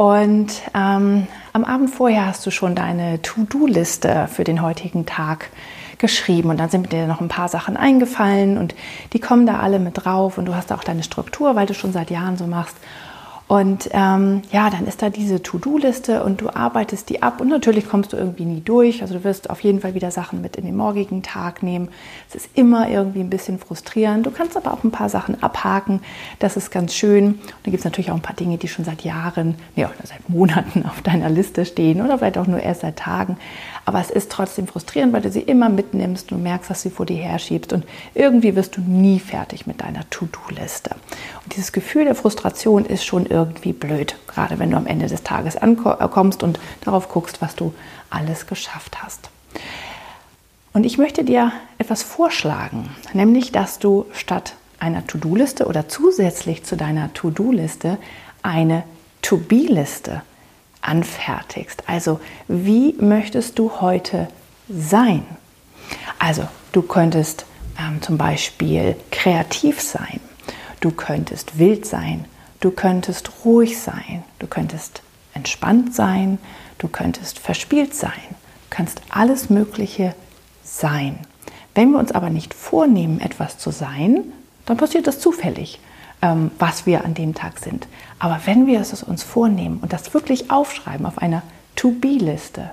und ähm, am Abend vorher hast du schon deine To-Do-Liste für den heutigen Tag geschrieben und dann sind dir noch ein paar Sachen eingefallen und die kommen da alle mit drauf und du hast auch deine Struktur, weil du schon seit Jahren so machst. Und ähm, ja, dann ist da diese To-Do-Liste und du arbeitest die ab und natürlich kommst du irgendwie nie durch. Also du wirst auf jeden Fall wieder Sachen mit in den morgigen Tag nehmen. Es ist immer irgendwie ein bisschen frustrierend. Du kannst aber auch ein paar Sachen abhaken. Das ist ganz schön. Und dann gibt es natürlich auch ein paar Dinge, die schon seit Jahren, nee, oder seit Monaten auf deiner Liste stehen oder vielleicht auch nur erst seit Tagen. Aber es ist trotzdem frustrierend, weil du sie immer mitnimmst. Du merkst, dass sie vor dir herschiebst und irgendwie wirst du nie fertig mit deiner To-Do-Liste. Und dieses Gefühl der Frustration ist schon irgendwie blöd, gerade wenn du am Ende des Tages ankommst und darauf guckst, was du alles geschafft hast. Und ich möchte dir etwas vorschlagen, nämlich dass du statt einer To-Do-Liste oder zusätzlich zu deiner To-Do-Liste eine To-Be-Liste anfertigst. Also wie möchtest du heute sein? Also du könntest ähm, zum Beispiel kreativ sein, du könntest wild sein, du könntest ruhig sein, du könntest entspannt sein, du könntest verspielt sein, du kannst alles Mögliche sein. Wenn wir uns aber nicht vornehmen, etwas zu sein, dann passiert das zufällig. Ähm, was wir an dem Tag sind. Aber wenn wir es uns vornehmen und das wirklich aufschreiben auf einer To-Be-Liste,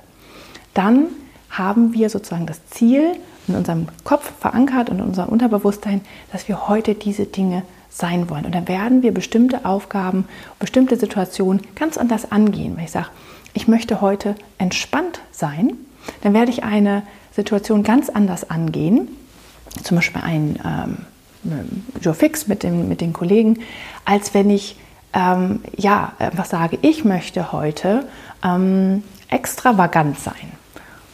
dann haben wir sozusagen das Ziel in unserem Kopf verankert und in unserem Unterbewusstsein, dass wir heute diese Dinge sein wollen. Und dann werden wir bestimmte Aufgaben, bestimmte Situationen ganz anders angehen. Wenn ich sage, ich möchte heute entspannt sein, dann werde ich eine Situation ganz anders angehen. Zum Beispiel ein ähm, Joe Fix mit, dem, mit den Kollegen, als wenn ich ähm, ja, einfach sage, ich möchte heute ähm, extravagant sein.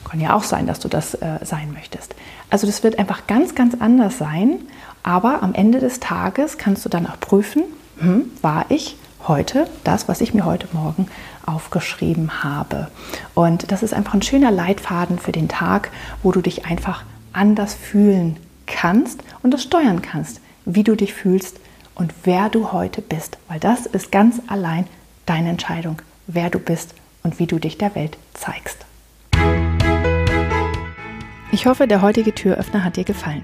Kann ja auch sein, dass du das äh, sein möchtest. Also das wird einfach ganz, ganz anders sein, aber am Ende des Tages kannst du dann auch prüfen, hm, war ich heute das, was ich mir heute Morgen aufgeschrieben habe. Und das ist einfach ein schöner Leitfaden für den Tag, wo du dich einfach anders fühlen kannst und das steuern kannst, wie du dich fühlst und wer du heute bist, weil das ist ganz allein deine Entscheidung, wer du bist und wie du dich der Welt zeigst. Ich hoffe, der heutige Türöffner hat dir gefallen.